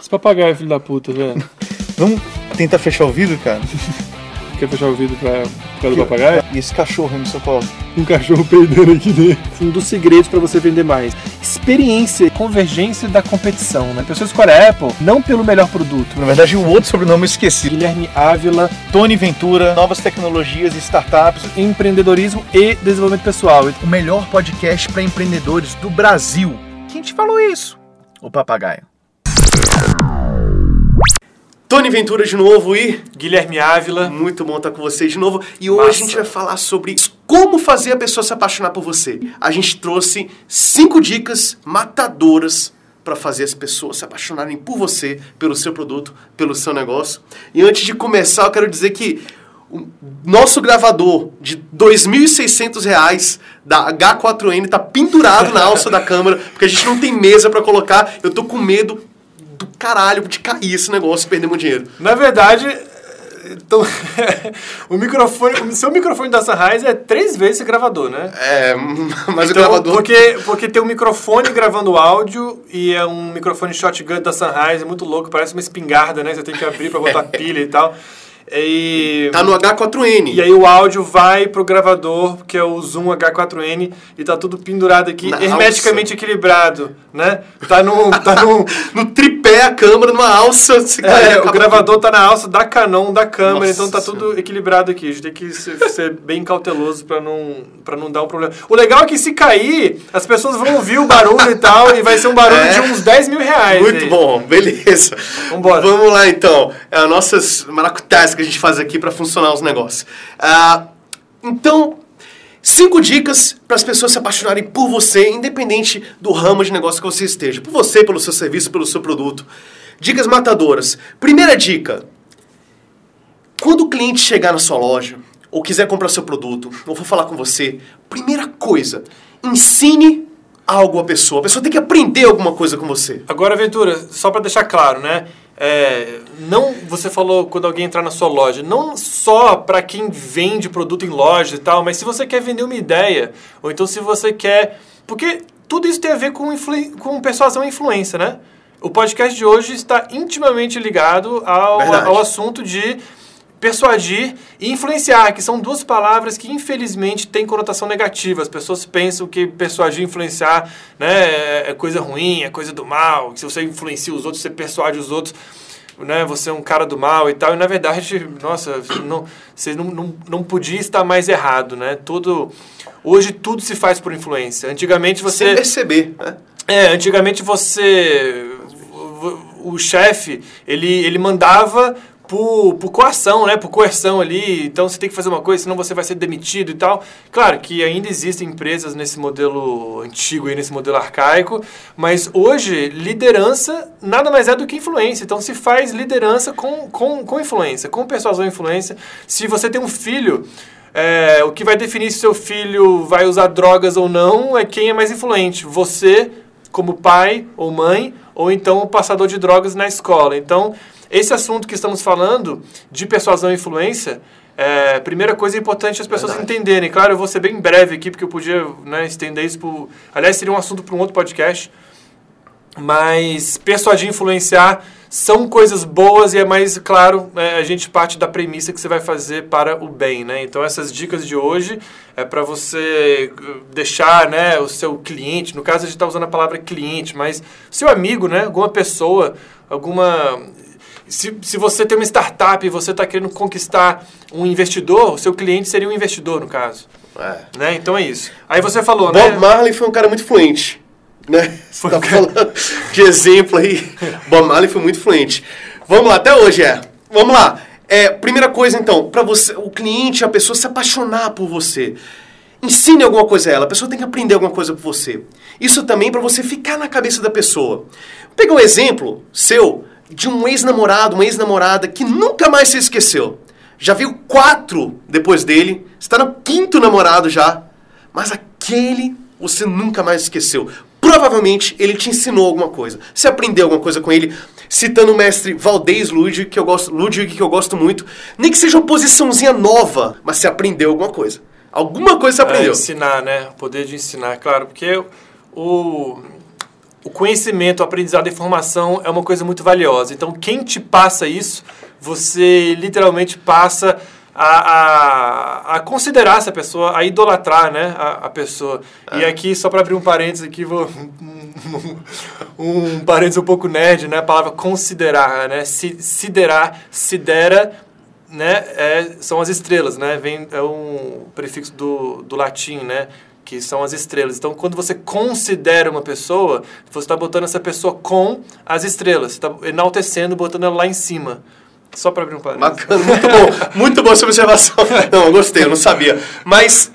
Esse papagaio, filho da puta, velho. Vamos tentar fechar o vidro, cara? Quer fechar o vidro pra, pra do papagaio? E esse cachorro aí no São Paulo? Um cachorro peidando aqui dentro. Um dos segredos para você vender mais. Experiência, convergência da competição, né? A pessoa escolhe a Apple não pelo melhor produto. Na verdade, o outro sobrenome eu esqueci. Guilherme Ávila, Tony Ventura, novas tecnologias e startups. empreendedorismo e desenvolvimento pessoal. O melhor podcast para empreendedores do Brasil. Quem te falou isso? O papagaio. Tony Ventura de novo e Guilherme Ávila. muito bom estar com vocês de novo. E hoje Massa. a gente vai falar sobre como fazer a pessoa se apaixonar por você. A gente trouxe cinco dicas matadoras para fazer as pessoas se apaixonarem por você, pelo seu produto, pelo seu negócio. E antes de começar, eu quero dizer que o nosso gravador de 2.600 reais da H4N tá pendurado na alça da câmera, porque a gente não tem mesa para colocar. Eu tô com medo do caralho de cair esse negócio e perder meu dinheiro. Na verdade, então, o microfone, o seu microfone da Sunrise é três vezes esse gravador, né? É, mas o Então, gravador. Porque, porque tem um microfone gravando áudio e é um microfone shotgun da Sunrise, é muito louco, parece uma espingarda, né? Você tem que abrir pra botar pilha e tal. E, Tá no H4N. e aí o áudio vai pro gravador, que é o Zoom H4N, e tá tudo pendurado aqui, Na hermeticamente equilibrado, né? Tá no... Tá no no tripé a câmera, numa alça. É, o gravador tá na alça da Canon, da câmera, Nossa então tá Senhora. tudo equilibrado aqui. A gente tem que ser, bem cauteloso pra não, pra não dar um problema. O legal é que se cair, as pessoas vão ouvir o barulho e tal, e vai ser um barulho É. de uns 10 mil reais. Muito aí. bom, beleza. Vambora. Vamos lá então. É as nossas maracutais que a gente faz aqui para funcionar os negócios. Ah, então, cinco dicas para as pessoas se apaixonarem por você, independente do ramo de negócio que você esteja. Por você, pelo seu serviço, pelo seu produto. Dicas matadoras. Primeira dica: quando o cliente chegar na sua loja, ou quiser comprar seu produto, ou for falar com você, primeira coisa, ensine algo à pessoa. A pessoa tem que aprender alguma coisa com você. Agora, Ventura, só pra deixar claro, né? É, não, você falou quando alguém entrar na sua loja, não só para quem vende produto em loja e tal, mas se você quer vender uma ideia, ou então se você quer. Porque tudo isso tem a ver com, com persuasão e influência, né? O podcast de hoje está intimamente ligado ao, ao assunto de persuadir e influenciar, que são duas palavras que infelizmente têm conotação negativa. As pessoas pensam que persuadir e influenciar né, é- é coisa ruim, é coisa do mal, que se você influencia os outros, você persuade os outros, né, você é um cara do mal e tal. E na verdade, nossa, não, você não, não, não podia estar mais errado, né? Tudo, hoje tudo se faz por influência. Antigamente você... Sem perceber, né? É, antigamente você. O, o chefe, ele, ele mandava por, por coação, né? Por coerção ali. Então você tem que fazer uma coisa, senão você vai ser demitido e tal. Claro que ainda existem empresas nesse modelo antigo e nesse modelo arcaico, mas hoje liderança nada mais é do que influência. Então se faz liderança com, com, com influência, com persuasão e influência. Se você tem um filho. É, o que vai definir se seu filho vai usar drogas ou não é quem é mais influente. Você, como pai ou mãe, ou então o passador de drogas na escola. Então, esse assunto que estamos falando de persuasão e influência, é, primeira coisa é importante as pessoas Verdade. entenderem. Claro, eu vou ser bem breve aqui, porque eu podia né, estender isso por. Aliás, seria um assunto para um outro podcast. Mas persuadir e influenciar são coisas boas e é mais claro, é, a gente parte da premissa que você vai fazer para o bem, né? Então essas dicas de hoje é para você uh, deixar, né, o seu cliente, no caso a gente está usando a palavra cliente, mas seu amigo, né, alguma pessoa, alguma se, se você tem uma startup e você está querendo conquistar um investidor, o seu cliente seria um investidor, no caso. É. Né? Então é isso. Aí você falou, Bob né? Marley foi um cara muito fluente. Né? Foi tá falando de exemplo aí. Bob Marley foi muito fluente. Vamos lá, até hoje é. Vamos lá. É, primeira coisa então, para você, o cliente, a pessoa se apaixonar por você. Ensine alguma coisa a ela, a pessoa tem que aprender alguma coisa por você. Isso também para você ficar na cabeça da pessoa. Pega um exemplo seu de um ex-namorado, uma ex-namorada que nunca mais se esqueceu. Já viu quatro depois dele, está no quinto namorado já, mas aquele você nunca mais esqueceu. Provavelmente ele te ensinou alguma coisa. Você aprendeu alguma coisa com ele. Citando o mestre Valdez Ludwig, que eu gosto, Ludwig, que eu gosto muito. Nem que seja uma posiçãozinha nova, mas você aprendeu alguma coisa. Alguma coisa você É, aprendeu. ensinar, né? O poder de ensinar, claro, porque o o conhecimento, o aprendizado, a informação é uma coisa muito valiosa. Então, quem te passa isso, você literalmente passa a, a, a considerar essa pessoa, a idolatrar né, a, a pessoa. E aqui, só para abrir um parênteses aqui, vou, um, um parênteses um pouco nerd, né, a palavra considerar, né, siderar, sidera, né, é, são as estrelas, né, vem, é um prefixo do, do latim, né, que são as estrelas. Então, quando você considera uma pessoa, você está botando essa pessoa com as estrelas, está enaltecendo, botando ela lá em cima. Só para abrir um parênteses. Bacana, muito bom. Muito boa essa observação. Não, eu gostei, eu não sabia. Mas,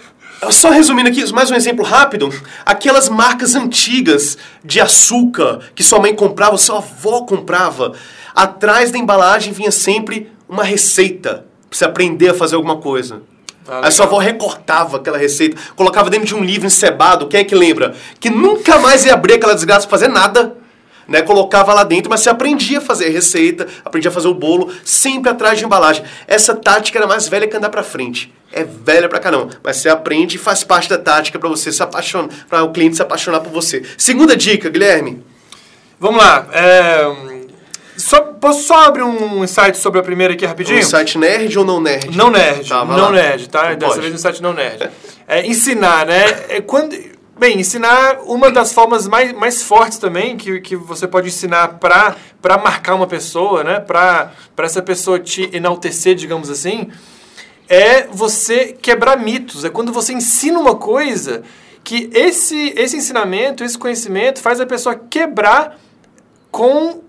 só resumindo aqui, mais um exemplo rápido. Aquelas marcas antigas de açúcar que sua mãe comprava, sua avó comprava. Atrás da embalagem vinha sempre uma receita para você aprender a fazer alguma coisa. Ah, Aí sua avó recortava aquela receita, colocava dentro de um livro encebado, quem é que lembra? Que nunca mais ia abrir aquela desgraça pra fazer nada. Né, colocava lá dentro, mas você aprendia a fazer a receita, aprendia a fazer o bolo, sempre atrás de embalagem. Essa tática era mais velha que andar pra frente. É velha pra caramba, mas você aprende e faz parte da tática para você se apaixonar, para o cliente se apaixonar por você. Segunda dica, Guilherme. Vamos lá. É só, posso só abrir um insight sobre a primeira aqui rapidinho? Um insight nerd ou não nerd? Não nerd. Tá, não lá. nerd, tá? Então Dessa pode. vez um insight não nerd. É, ensinar, né? É quando, bem, ensinar uma das formas mais, mais fortes também que, que você pode ensinar para marcar uma pessoa, né? Para essa pessoa te enaltecer, digamos assim, é você quebrar mitos. É quando você ensina uma coisa que esse, esse ensinamento, esse conhecimento faz a pessoa quebrar com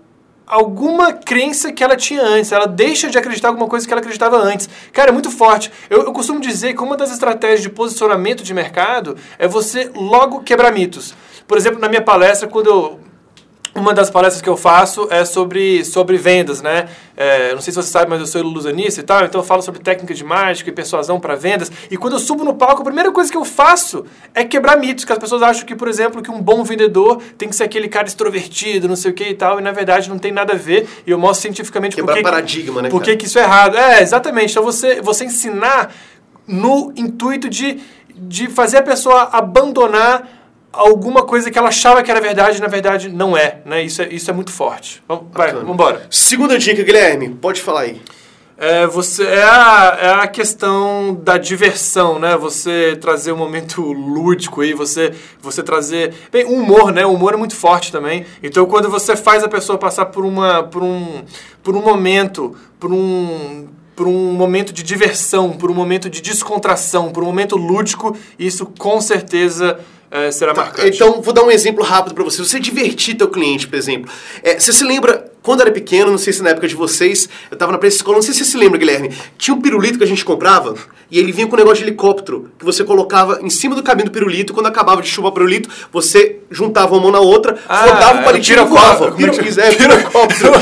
alguma crença que ela tinha antes. Ela deixa de acreditar alguma coisa que ela acreditava antes. Cara, é muito forte. Eu, eu costumo dizer que uma das estratégias de posicionamento de mercado é você logo quebrar mitos. Por exemplo, na minha palestra, quando eu uma das palestras que eu faço é sobre, sobre vendas, né? É, não sei se você sabe, mas eu sou ilusionista e tal, então eu falo sobre técnica de mágica e persuasão para vendas. E quando eu subo no palco, a primeira coisa que eu faço é quebrar mitos, que as pessoas acham que, por exemplo, que um bom vendedor tem que ser aquele cara extrovertido, não sei o que e tal, e na verdade não tem nada a ver. E eu mostro cientificamente quebrar por que, paradigma, né? Por que isso é errado. É, exatamente. Então você, você ensinar no intuito de, de fazer a pessoa abandonar alguma coisa que ela achava que era verdade, na verdade não é, né? Isso é, isso é muito forte. Vamos, vai, vamos embora. Segunda dica, Guilherme, pode falar aí. É, você, é, a, é a questão da diversão, né? Você trazer um momento lúdico aí, você, você trazer... Bem, o humor, né? O humor é muito forte também. Então, quando você faz a pessoa passar por, uma, por, um, por um momento, por um por um momento de diversão, por um momento de descontração, por um momento lúdico, isso com certeza é, será tá, marcante. Então, vou dar um exemplo rápido para você. Você divertir teu cliente, por exemplo. É, você se lembra, quando era pequeno, não sei se na época de vocês, eu tava na pré-escola, não sei se você se lembra, Guilherme, tinha um pirulito que a gente comprava e ele vinha com um negócio de helicóptero que você colocava em cima do cabinho do pirulito. Quando acabava de chupar o pirulito, você juntava uma mão na outra, ah, rodava o palitinho e voava. Pirocóptero. Pirocóptero.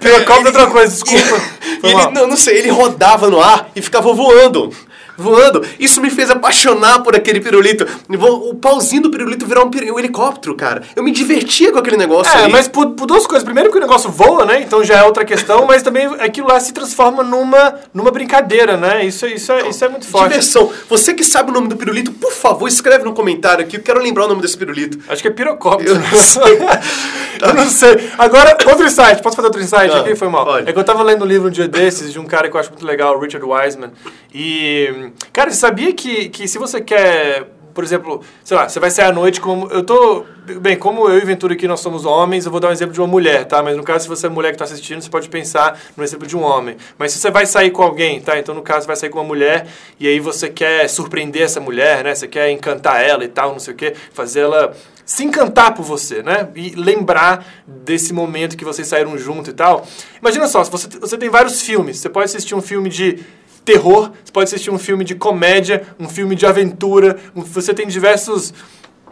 Pirocóptero é outra coisa, desculpa. ele, não, não sei, ele rodava no ar e ficava voando voando. Isso me fez apaixonar por aquele pirulito. O pauzinho do pirulito virar um, um helicóptero, cara. Eu me divertia com aquele negócio. É, aí. mas por, por, duas coisas. Primeiro que o negócio voa, né? Então já é outra questão, mas também aquilo lá se transforma numa, numa brincadeira, né? Isso, isso, é, isso é muito forte. Diversão. Você que sabe o nome do pirulito, por favor, escreve no comentário aqui. Eu quero lembrar o nome desse pirulito. Acho que é pirocóptero. Eu não sei. eu não sei. Agora, outro insight. Posso fazer outro insight ah, aqui? Foi mal. Pode. É que eu tava lendo um livro um dia desses de um cara que eu acho muito legal, Richard Wiseman. E Cara, você sabia que, que se você quer, por exemplo, sei lá, você vai sair à noite como. Eu tô. Bem, como eu e Ventura aqui nós somos homens, eu vou dar um exemplo de uma mulher, tá? Mas no caso, se você é mulher que está assistindo, você pode pensar no exemplo de um homem. Mas se você vai sair com alguém, tá? Então, no caso, você vai sair com uma mulher e aí você quer surpreender essa mulher, né? Você quer encantar ela e tal, não sei o quê, fazer ela se encantar por você, né? E lembrar desse momento que vocês saíram junto e tal. Imagina só, você, você tem vários filmes. Você pode assistir um filme de terror, você pode assistir um filme de comédia, um filme de aventura, um, você tem diversos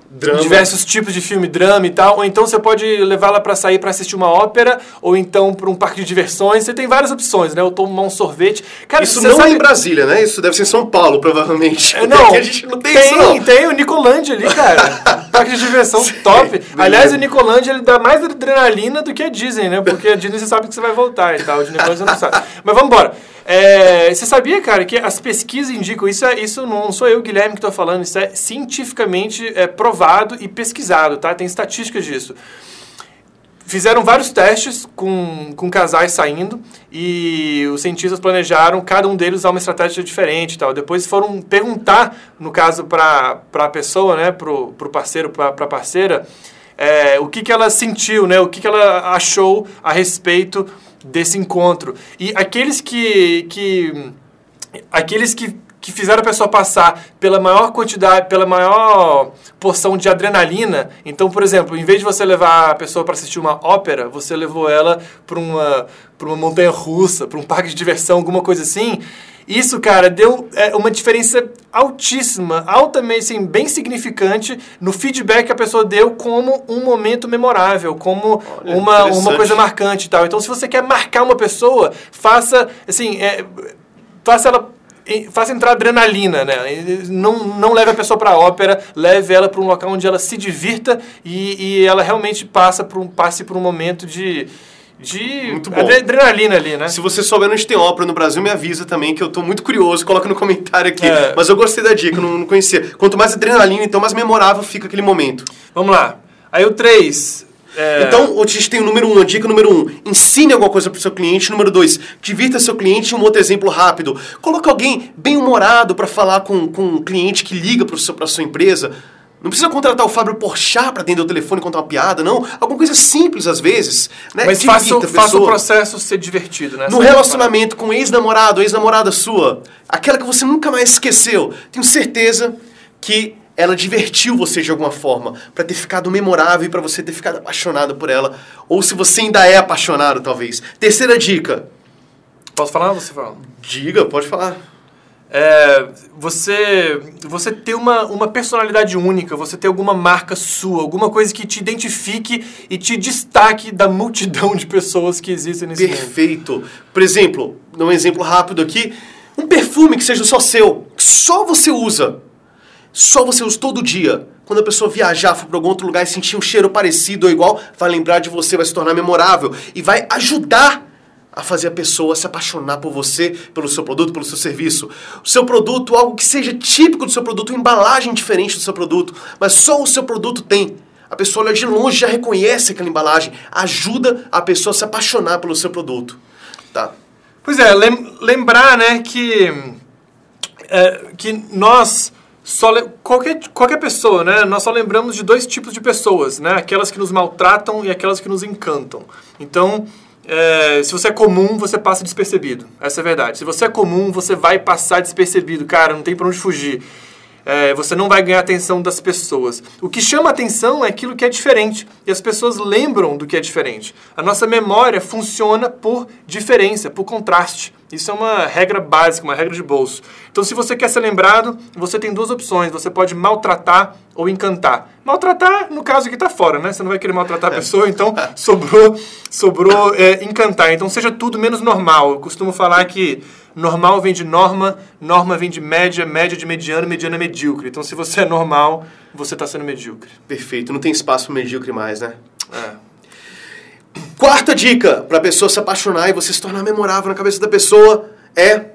Drama. diversos tipos de filme, drama e tal, ou então você pode levá-la para sair para assistir uma ópera, ou então para um parque de diversões. Você tem várias opções, né? Ou tomar um sorvete. Cara, isso não sabe... é em Brasília, né? Isso deve ser em São Paulo, provavelmente. É, não, a gente não tem, tem isso. Não. Tem o Nicolândia ali, cara. parque de diversão Sim, top. Beleza. Aliás, o Nicolândia ele dá mais adrenalina do que a Disney, né? Porque a Disney você sabe que você vai voltar e tal. O Nicolândia você não sabe. Mas vamos embora. É, você sabia, cara, que as pesquisas indicam, isso, é, isso não sou eu, Guilherme, que estou falando, isso é cientificamente é, provado e pesquisado, tá? Tem estatísticas disso. Fizeram vários testes com, com casais saindo e os cientistas planejaram cada um deles usar uma estratégia diferente tal. Depois foram perguntar, no caso, para a pessoa, né, para o parceiro, para a parceira, é, o que, que ela sentiu, né, o que, que ela achou a respeito desse encontro. E aqueles que, que aqueles que que fizeram a pessoa passar pela maior quantidade, pela maior porção de adrenalina. Então, por exemplo, em vez de você levar a pessoa para assistir uma ópera, você levou ela para uma, uma montanha russa, para um parque de diversão, alguma coisa assim. Isso, cara, deu é, uma diferença altíssima, altamente, assim, bem significante no feedback que a pessoa deu como um momento memorável, como Olha, uma, uma coisa marcante e tal. Então, se você quer marcar uma pessoa, faça, assim, é, faça ela faça entrar adrenalina, né? Não, não leve a pessoa para a ópera, leve ela para um local onde ela se divirta e, e ela realmente passa por um, passe por um momento de de adrenalina ali, né? Se você souber onde tem ópera no Brasil, me avisa também, que eu tô muito curioso, coloca no comentário aqui. É. Mas eu gostei da dica, não, não conhecia. Quanto mais adrenalina, então mais memorável fica aquele momento. Vamos lá. Aí o 3, é... Então, a gente tem o número um, a dica número um, ensine alguma coisa para o seu cliente. Número dois, divirta seu cliente. Um outro exemplo rápido, coloque alguém bem humorado para falar com, com um cliente que liga para a sua empresa. Não precisa contratar o Fábio Porchat para atender o telefone contar uma piada, não. Alguma coisa simples, às vezes. Né? Mas faça, faça o processo ser divertido, né? No relacionamento com ex-namorado, ex-namorada sua, aquela que você nunca mais esqueceu, tenho certeza que ela divertiu você de alguma forma, para ter ficado memorável e para você ter ficado apaixonado por ela, ou se você ainda é apaixonado, talvez. Terceira dica. Posso falar ou você fala? Diga, pode falar. É, você você ter uma, uma personalidade única, você ter alguma marca sua, alguma coisa que te identifique e te destaque da multidão de pessoas que existem nesse Perfeito. mundo. Perfeito. Por exemplo, um exemplo rápido aqui, um perfume que seja só seu, que só você usa só você usa todo dia. Quando a pessoa viajar, for para algum outro lugar e sentir um cheiro parecido ou igual, vai lembrar de você, vai se tornar memorável e vai ajudar a fazer a pessoa se apaixonar por você, pelo seu produto, pelo seu serviço. O seu produto, algo que seja típico do seu produto, uma embalagem diferente do seu produto, mas só o seu produto tem. A pessoa olha de longe já reconhece aquela embalagem, ajuda a pessoa a se apaixonar pelo seu produto. Tá? Pois é, lembrar, né, que é, que nós só qualquer, qualquer pessoa, né? Nós só lembramos de dois tipos de pessoas, né? Aquelas que nos maltratam e aquelas que nos encantam. Então, é, se você é comum, você passa despercebido. Essa é a verdade. Se você é comum, você vai passar despercebido. Cara, não tem para onde fugir. É, você não vai ganhar atenção das pessoas. O que chama atenção é aquilo que é diferente. E as pessoas lembram do que é diferente. A nossa memória funciona por diferença, por contraste. Isso é uma regra básica, uma regra de bolso. Então, se você quer ser lembrado, você tem duas opções. Você pode maltratar ou encantar. Maltratar, no caso aqui, está fora, né? Você não vai querer maltratar a é. pessoa, então sobrou, sobrou é, encantar. Então, seja tudo menos normal. Eu costumo falar que normal vem de norma, norma vem de média, média de mediano, mediano é medíocre. Então, se você é normal, você está sendo medíocre. Perfeito. Não tem espaço para medíocre mais, né? É. Quarta dica para a pessoa se apaixonar e você se tornar memorável na cabeça da pessoa é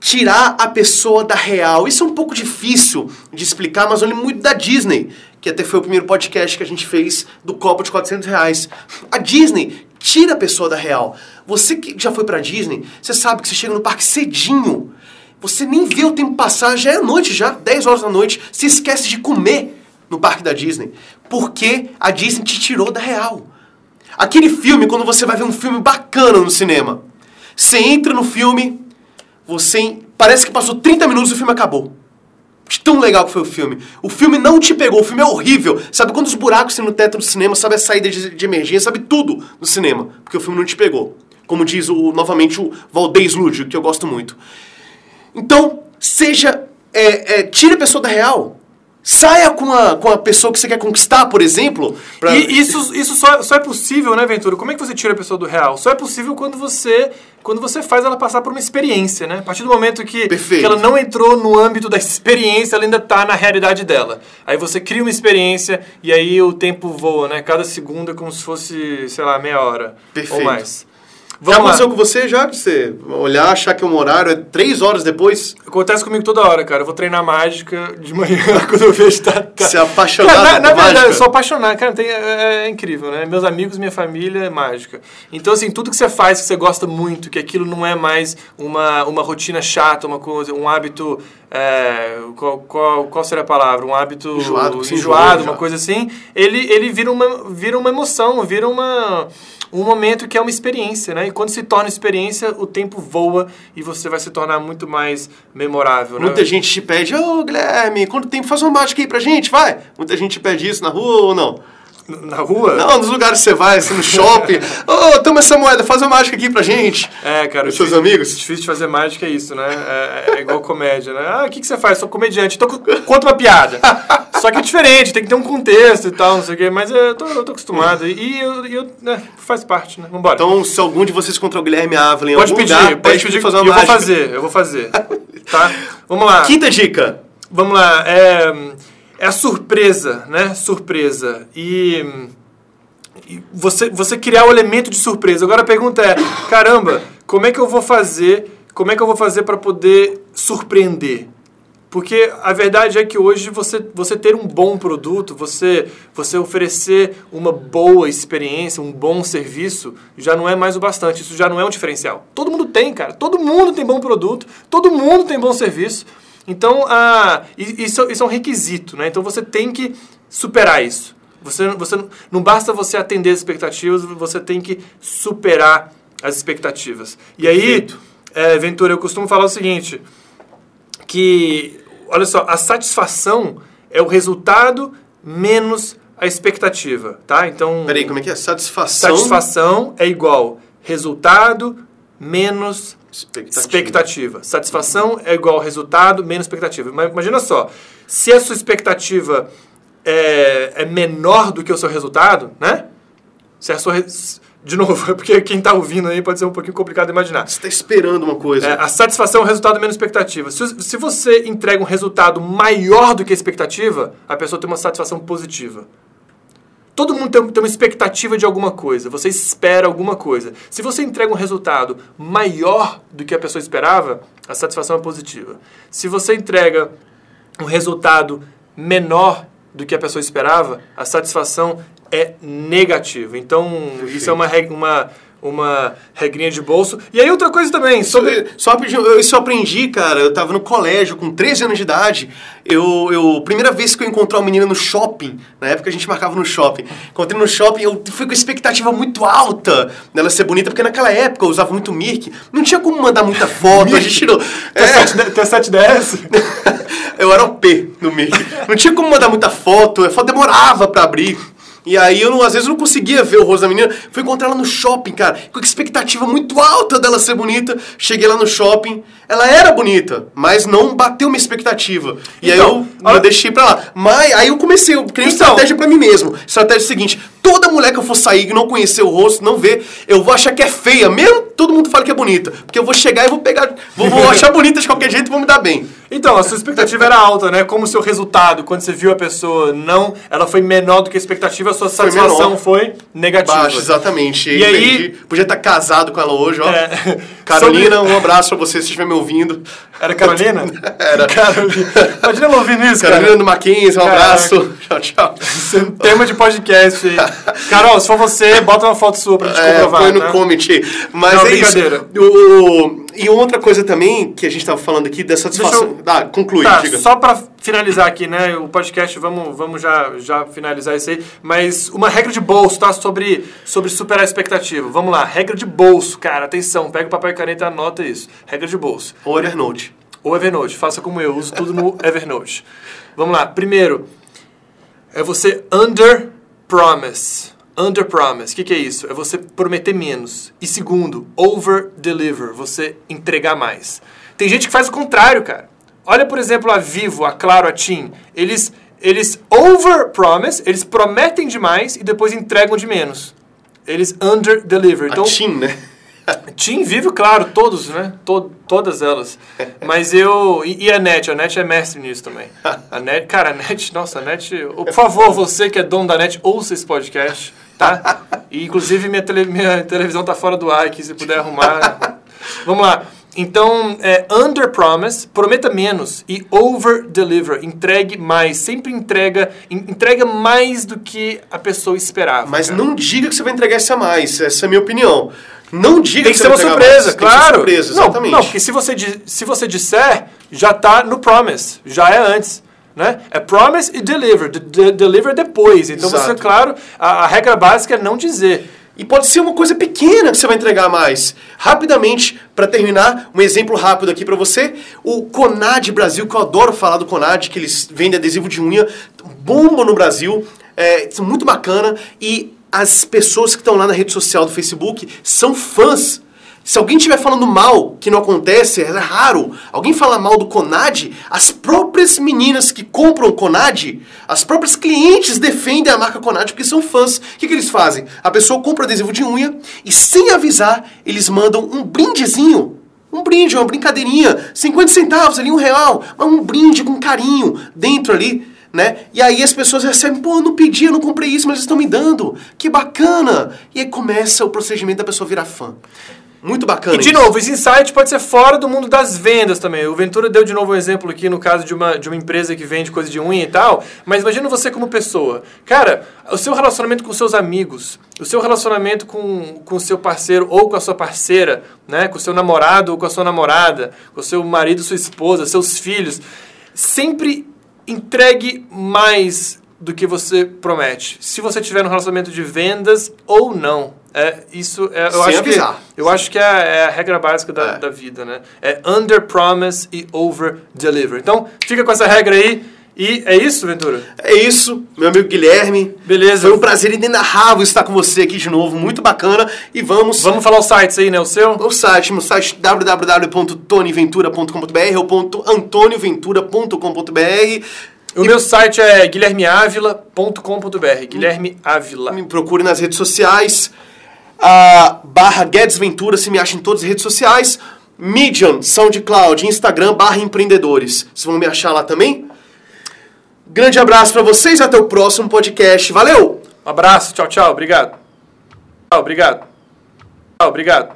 tirar a pessoa da real. Isso é um pouco difícil de explicar, mas olha muito da Disney, que até foi o primeiro podcast que a gente fez do copo de 400 reais. A Disney tira a pessoa da real. Você que já foi pra Disney, você sabe que você chega no parque cedinho. Você nem vê o tempo passar, já é noite já, 10 horas da noite. Você esquece de comer no parque da Disney. Porque a Disney te tirou da real. Aquele filme, quando você vai ver um filme bacana no cinema, você entra no filme, você parece que passou 30 minutos e o filme acabou. Tão legal que foi o filme. O filme não te pegou, o filme é horrível. Sabe quantos buracos tem no teto do cinema, sabe a saída de, de emergência, sabe tudo no cinema, porque o filme não te pegou. Como diz o, novamente o Valdez Lúdio, que eu gosto muito. Então, seja. É, é, tire a pessoa da real. Saia com a, com a pessoa que você quer conquistar, por exemplo. Pra... E isso, isso só, só é possível, né, Ventura? Como é que você tira a pessoa do real? Só é possível quando você, quando você faz ela passar por uma experiência, né? A partir do momento que, que ela não entrou no âmbito da experiência, ela ainda está na realidade dela. Aí você cria uma experiência e aí o tempo voa, né? Cada segundo é como se fosse, sei lá, meia hora Perfeito. ou mais. Já lá. aconteceu com você já? De você olhar, achar que um horário é três horas depois? Acontece comigo toda hora, cara. Eu vou treinar mágica de manhã quando eu vejo tá. tá. Você é apaixonado Cara, na, na verdade, mágica? eu sou apaixonado. Cara, tem, é, é incrível, né? Meus amigos, minha família é mágica. Então, assim, tudo que você faz que você gosta muito, que aquilo não é mais uma, uma rotina chata, uma coisa, um hábito. é, qual, qual, qual seria a palavra? Um hábito Enjoado, se enjoado, enjoou uma já. coisa assim. Ele, ele vira, uma, vira uma emoção, vira uma, um momento que é uma experiência, né? E quando se torna experiência, o tempo voa e você vai se tornar muito mais memorável, né? Muita gente te pede, ô Guilherme, quanto tempo faz uma mágica aí pra gente, vai? Muita gente te pede isso na rua ou não? Na rua? Não, nos lugares que você vai, assim, no shopping. Ô, toma essa moeda, faz uma mágica aqui pra gente. É, cara. Os seus difícil- amigos? Difícil de fazer mágica é isso, né? É, é igual comédia, né? Ah, o que, que você faz? Sou comediante. Então conta uma piada. Só que é diferente, tem que ter um contexto e tal, não sei o quê. Mas eu tô, eu tô acostumado. E eu, eu né, faz parte, né? Vambora. Então, se algum de vocês encontrar o Guilherme Ávila em pode algum pedir, lugar, pode pedir. fazer uma e eu vou mágica. fazer, eu vou fazer. Tá? Vamos lá. Quinta dica. Vamos lá. É, é a surpresa, né? Surpresa. E, e você, você criar o elemento de surpresa. Agora a pergunta é, caramba, como é que eu vou fazer? Como é que eu vou fazer para poder surpreender? Porque a verdade é que hoje você, você ter um bom produto, você, você oferecer uma boa experiência, um bom serviço, já não é mais o bastante. Isso já não é um diferencial. Todo mundo tem, cara. Todo mundo tem bom produto, todo mundo tem bom serviço. Então, ah, isso, isso é um requisito, né? Então você tem que superar isso. Você, você não- basta você atender as expectativas, você tem que superar as expectativas. E aí, é, Ventura, eu costumo falar o seguinte, que, olha só, a satisfação é o resultado menos a expectativa, tá? Então, Peraí, como é que é? Satisfação. satisfação é igual resultado menos Expectativa. expectativa. Satisfação é igual resultado menos expectativa. Mas imagina só, se a sua expectativa é, é menor do que o seu resultado, né? Se a sua de novo, é porque quem está ouvindo aí pode ser um pouquinho complicado de imaginar. Você está esperando uma coisa. É, a satisfação é o resultado menos expectativa. Se, se você entrega um resultado maior do que a expectativa, a pessoa tem uma satisfação positiva. Todo mundo tem, tem uma expectativa de alguma coisa. Você espera alguma coisa. Se você entrega um resultado maior do que a pessoa esperava, a satisfação é positiva. Se você entrega um resultado menor do que a pessoa esperava, a satisfação é negativa. Então, isso é uma, uma, uma regrinha de bolso. E aí, outra coisa também, sobre. Só eu- isso eu aprendi, cara. Eu tava no colégio com 13 anos de idade. Eu, eu primeira vez que eu encontrei uma menina no shopping, na época a gente marcava no shopping. Encontrei no shopping, eu fui com expectativa muito alta dela ser bonita, porque naquela época eu usava muito Mirk. Não tinha como mandar muita foto, a gente não. É, Tem 710? eu era o P no Mirk. Não tinha como mandar muita foto, a foto demorava pra abrir. E aí eu não, às vezes não conseguia ver o rosto da menina. Fui encontrar ela no shopping, cara, com expectativa muito alta dela ser bonita. Cheguei lá no shopping, ela era bonita, mas não bateu minha expectativa. E aí Então, eu, olha- eu deixei pra lá. Mas aí eu comecei, eu criei uma Então- estratégia pra mim mesmo. Estratégia seguinte: toda mulher que eu for sair e não conhecer o rosto, não ver, eu vou achar que é feia, mesmo todo mundo fala que é bonita. Porque eu vou chegar e vou pegar, vou, vou achar bonita de qualquer jeito e vou me dar bem. Então, a sua expectativa era alta, né? Como o seu resultado, quando você viu a pessoa, não, ela foi menor do que a expectativa, a sua Foi satisfação menor. foi negativa. Baixo, exatamente. E aí- entendi. Podia estar casado com ela hoje, ó. É. Carolina, Sobre- um abraço pra você se estiver me ouvindo. Era Carolina? Era. Carolina. Imagina ela ouvindo isso, Carolina cara. do Mackenzie, um Caraca. abraço. Tchau, tchau. É um tema de podcast aí. Carol, se for você, bota uma foto sua pra gente É, comprovar. põe no tá? comment. Mas Não, é brincadeira. isso. O, e outra coisa também que a gente tava falando aqui dessa Deixa satisfação. eu- Ah, conclui, Tá, diga. só pra finalizar aqui, né? O podcast, vamos, vamos já, já finalizar isso aí. Mas uma regra de bolso, tá? Sobre, sobre superar a expectativa. Vamos lá, regra de bolso, cara. Atenção, pega o papel e caneta e anota isso. Regra de bolso. Ou Evernote. Ou Evernote, faça como eu, uso tudo no Evernote. Vamos lá, primeiro, é você under promise. Under promise, o que, que é isso? É você prometer menos. E segundo, over deliver, você entregar mais. Tem gente que faz o contrário, cara. Olha, por exemplo, a Vivo, a Claro, a TIM. Eles, eles over promise, eles prometem demais e depois entregam de menos. Eles under deliver. Então, a TIM, né? Tim Vivo, claro, todos, né? To- todas elas. Mas eu. E, e a NET? A NET é mestre nisso também. A NET, cara, a NET, nossa, a NET. Por favor, você que é dono da NET, ouça esse podcast. Tá? E, inclusive, minha, tele, minha televisão tá fora do ar aqui, se puder arrumar. Vamos lá. Então, é, under promise, prometa menos e over deliver, entregue mais, sempre entrega, entrega mais do que a pessoa esperava. Mas cara. não diga que você vai entregar isso a mais, essa é a minha opinião. Não diga tem que, que ser uma surpresa, mais. claro. Tem que ser surpresa, exatamente. Não, não, porque se você, se você disser, já está no promise, já é antes. Né? É promise e deliver. De, de, deliver depois. Então Exato. você, claro, a, a regra básica é não dizer. E pode ser uma coisa pequena que você vai entregar mais. Rapidamente, para terminar, um exemplo rápido aqui para você. O Conad Brasil, que eu adoro falar do Conad, que eles vendem adesivo de unha, bomba no Brasil, é muito bacana. E as pessoas que estão lá na rede social do Facebook são fãs se alguém estiver falando mal, que não acontece, é raro, alguém falar mal do Conad, as próprias meninas que compram Conad, as próprias clientes defendem a marca Conad porque são fãs. O que, que eles fazem? A pessoa compra adesivo de unha e, sem avisar, eles mandam um brindezinho. Um brinde, uma brincadeirinha, 50 centavos ali, um real, mas um brinde com carinho dentro ali. Né? E aí as pessoas recebem, pô, eu não pedi, eu não comprei isso, mas eles estão me dando. Que bacana! E aí começa o procedimento da pessoa virar fã. Muito bacana. E de isso. novo, esse insight pode ser fora do mundo das vendas também. O Ventura deu de novo um exemplo aqui no caso de uma, de uma empresa que vende coisa de unha e tal. Mas imagina você como pessoa. Cara, o seu relacionamento com seus amigos, o seu relacionamento com o seu parceiro ou com a sua parceira, né? com o seu namorado ou com a sua namorada, com o seu marido, sua esposa, seus filhos. Sempre entregue mais do que você promete. Se você tiver no relacionamento de vendas ou não. É, isso é, eu Sem acho avisar. que eu acho que é, é a regra básica da, É. da vida, né? É under promise e over deliver. Então, fica com essa regra aí e é isso, Ventura. É isso, meu amigo Guilherme. Beleza. Foi um prazer inenarrável estar com você aqui de novo, muito bacana. E vamos Vamos falar os sites aí, né? O seu? ao site, no site www.tonyventura.com.br ou .antoniventura.com.br. O meu site é guilhermeavila.com.br. Guilherme Ávila. Me procure nas redes sociais. A barra Guedes Ventura se me acha em todas as redes sociais. Medium, SoundCloud, Instagram, barra empreendedores. Vocês vão me achar lá também? Grande abraço para vocês, até o próximo podcast. Valeu! Um abraço, tchau, tchau, obrigado. Tchau, obrigado. Tchau, obrigado.